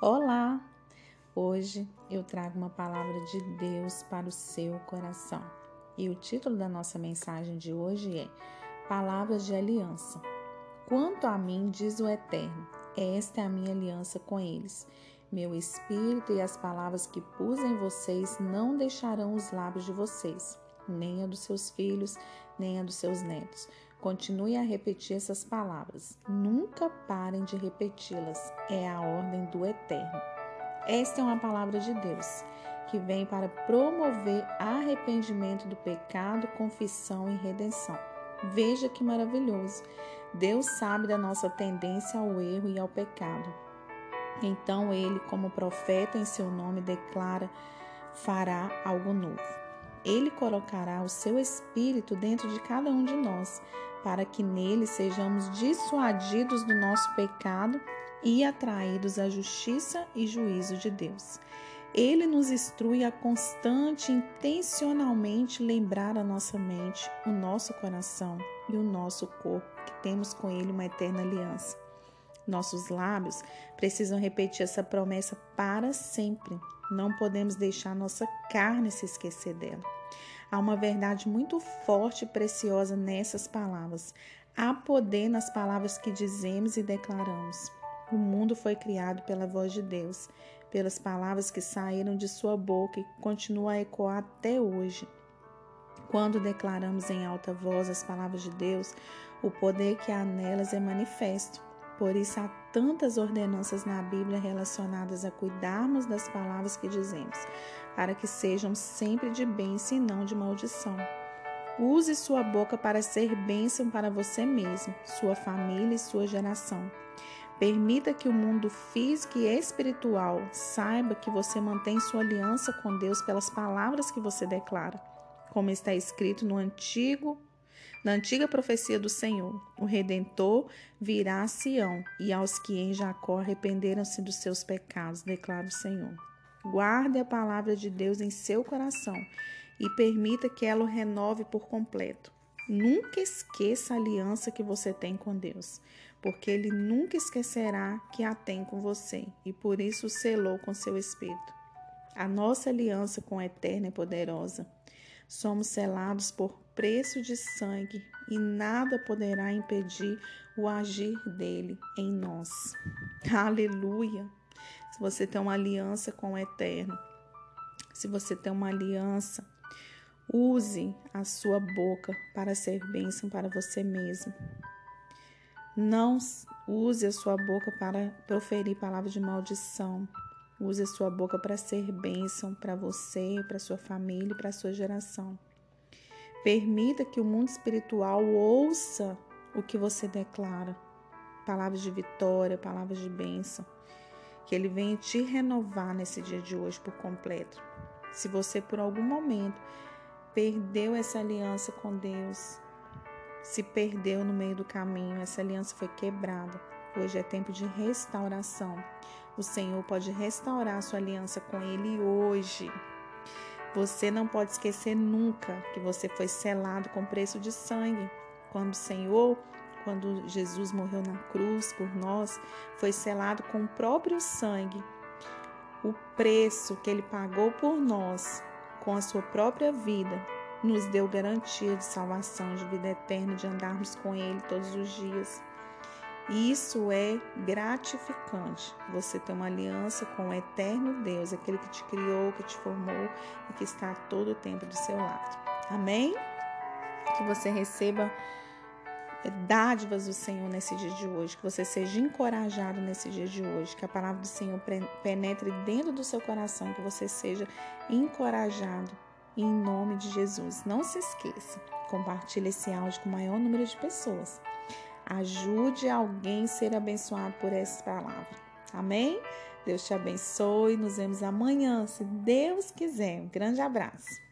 Olá! Hoje eu trago uma palavra de Deus para o seu coração. E o título da nossa mensagem de hoje é Palavras de Aliança. Quanto a mim, diz o Eterno, esta é a minha aliança com eles. Meu espírito e as palavras que pus em vocês não deixarão os lábios de vocês, nem a dos seus filhos, nem a dos seus netos Continue a repetir essas palavras. Nunca parem de repeti-las. É a ordem do Eterno. Esta é uma palavra de Deus que vem para promover arrependimento do pecado, confissão e redenção. Veja que maravilhoso! Deus sabe da nossa tendência ao erro e ao pecado. Então ele, como profeta em seu nome, declara: fará algo novo. Ele colocará o seu espírito dentro de cada um de nós, para que nele sejamos dissuadidos do nosso pecado e atraídos à justiça e juízo de Deus. Ele nos instrui a constante, intencionalmente lembrar a nossa mente, o nosso coração e o nosso corpo, que temos com Ele uma eterna aliança. Nossos lábios precisam repetir essa promessa para sempre. Não podemos deixar nossa carne se esquecer dela. Há uma verdade muito forte e preciosa nessas palavras. Há poder nas palavras que dizemos e declaramos. O mundo foi criado pela voz de Deus, pelas palavras que saíram de sua boca e continuam a ecoar até hoje. Quando declaramos em alta voz as palavras de Deus, o poder que há nelas é manifesto. Por isso há tantas ordenanças na Bíblia relacionadas a cuidarmos das palavras que dizemos, para que sejam sempre de bênção e não de maldição. Use sua boca para ser bênção para você mesmo, sua família e sua geração. Permita que o mundo físico e espiritual saiba que você mantém sua aliança com Deus pelas palavras que você declara, como está escrito no Antigo na antiga profecia do Senhor, o Redentor virá a Sião, e aos que em Jacó arrependeram-se dos seus pecados, declara o Senhor. Guarde a palavra de Deus em seu coração e permita que ela o renove por completo. Nunca esqueça a aliança que você tem com Deus, porque Ele nunca esquecerá que a tem com você e por isso o selou com seu Espírito. A nossa aliança com o Eterno é poderosa. Somos selados por preço de sangue e nada poderá impedir o agir dele em nós. Aleluia! Se você tem uma aliança com o Eterno, se você tem uma aliança, use a sua boca para ser bênção para você mesmo. Não use a sua boca para proferir palavras de maldição. Use a sua boca para ser bênção para você, para sua família e para sua geração. Permita que o mundo espiritual ouça o que você declara. Palavras de vitória, palavras de bênção. Que ele venha te renovar nesse dia de hoje por completo. Se você por algum momento perdeu essa aliança com Deus, se perdeu no meio do caminho, essa aliança foi quebrada. Hoje é tempo de restauração. O Senhor pode restaurar sua aliança com Ele hoje. Você não pode esquecer nunca que você foi selado com preço de sangue. Quando o Senhor, quando Jesus morreu na cruz por nós, foi selado com o próprio sangue. O preço que ele pagou por nós, com a sua própria vida, nos deu garantia de salvação, de vida eterna, de andarmos com ele todos os dias. E isso é gratificante. Você tem uma aliança com o eterno Deus, aquele que te criou, que te formou e que está todo tempo do seu lado. Amém? Que você receba dádivas do Senhor nesse dia de hoje, que você seja encorajado nesse dia de hoje, que a palavra do Senhor penetre dentro do seu coração, que você seja encorajado em nome de Jesus. Não se esqueça, compartilhe esse áudio com o maior número de pessoas. Ajude alguém a ser abençoado por essa palavra. Amém? Deus te abençoe. Nos vemos amanhã, se Deus quiser. Um grande abraço.